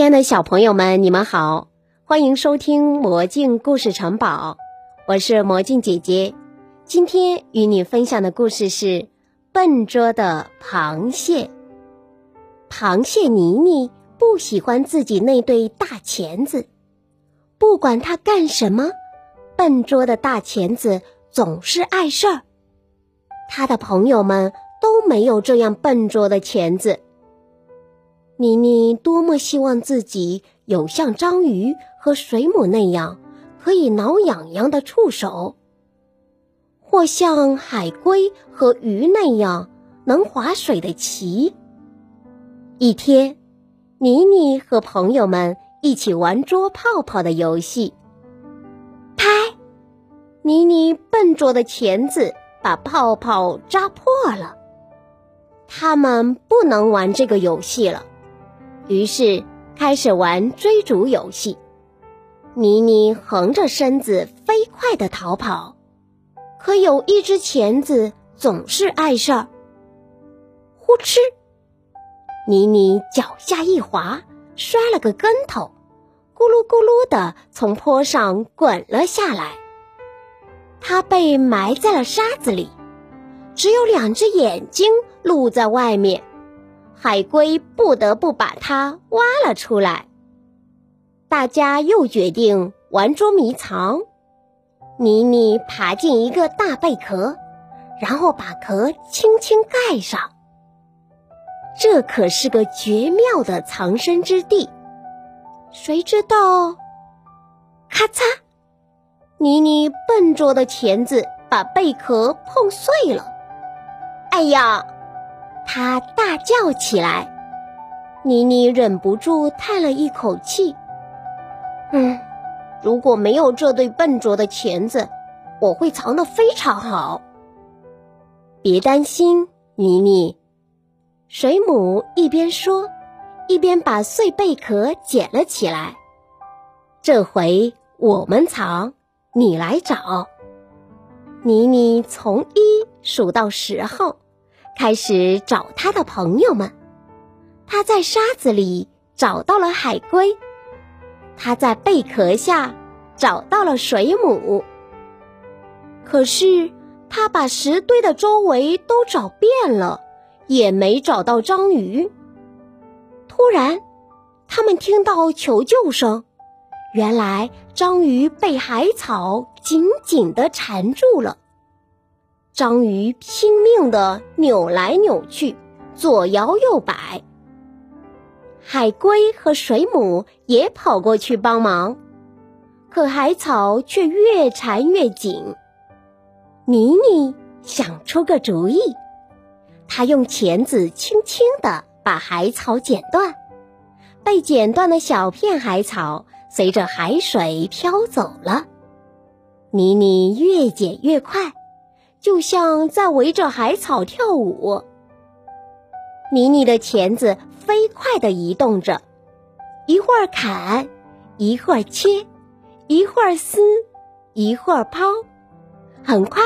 亲爱的小朋友们，你们好，欢迎收听《魔镜故事城堡》，我是魔镜姐姐。今天与你分享的故事是《笨拙的螃蟹》。螃蟹妮妮不喜欢自己那对大钳子，不管它干什么，笨拙的大钳子总是碍事儿。他的朋友们都没有这样笨拙的钳子。妮妮多么希望自己有像章鱼和水母那样可以挠痒痒的触手，或像海龟和鱼那样能划水的鳍。一天，妮妮和朋友们一起玩捉泡泡的游戏。拍！妮妮笨拙的钳子把泡泡扎破了。他们不能玩这个游戏了。于是开始玩追逐游戏，妮妮横着身子飞快地逃跑，可有一只钳子总是碍事儿。呼哧！妮妮脚下一滑，摔了个跟头，咕噜咕噜地从坡上滚了下来。她被埋在了沙子里，只有两只眼睛露在外面。海龟不得不把它挖了出来。大家又决定玩捉迷藏。妮妮爬进一个大贝壳，然后把壳轻轻盖上。这可是个绝妙的藏身之地。谁知道？咔嚓！妮妮笨拙的钳子把贝壳碰碎了。哎呀！他大叫起来，妮妮忍不住叹了一口气：“嗯，如果没有这对笨拙的钳子，我会藏得非常好。”别担心，妮妮。水母一边说，一边把碎贝壳捡了起来。这回我们藏，你来找。妮妮从一数到十后。开始找他的朋友们。他在沙子里找到了海龟，他在贝壳下找到了水母。可是他把石堆的周围都找遍了，也没找到章鱼。突然，他们听到求救声，原来章鱼被海草紧紧地缠住了。章鱼拼命地扭来扭去，左摇右摆。海龟和水母也跑过去帮忙，可海草却越缠越紧。妮妮想出个主意，她用钳子轻轻地把海草剪断，被剪断的小片海草随着海水飘走了。妮妮越剪越快。就像在围着海草跳舞。妮妮的钳子飞快地移动着，一会儿砍，一会儿切，一会儿撕，一会儿抛。很快，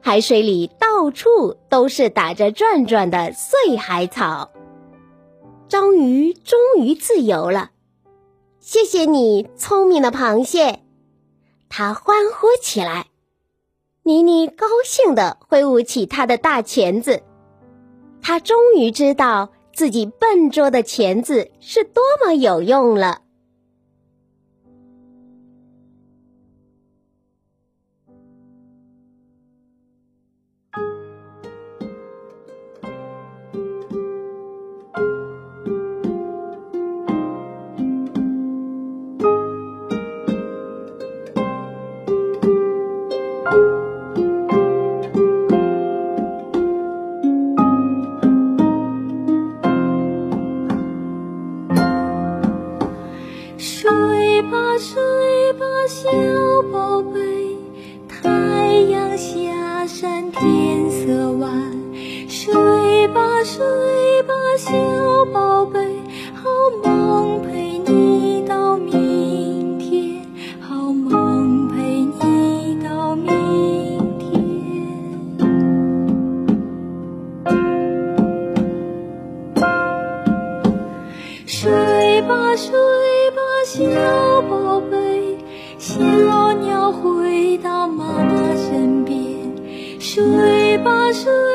海水里到处都是打着转转的碎海草。章鱼终于自由了，谢谢你，聪明的螃蟹！它欢呼起来。妮妮高兴地挥舞起她的大钳子，她终于知道自己笨拙的钳子是多么有用了。啊，睡吧小宝贝，太阳下山天色晚，睡吧睡吧，小宝贝，好梦陪你跋涉，